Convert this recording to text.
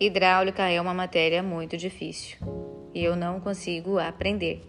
Hidráulica é uma matéria muito difícil e eu não consigo aprender.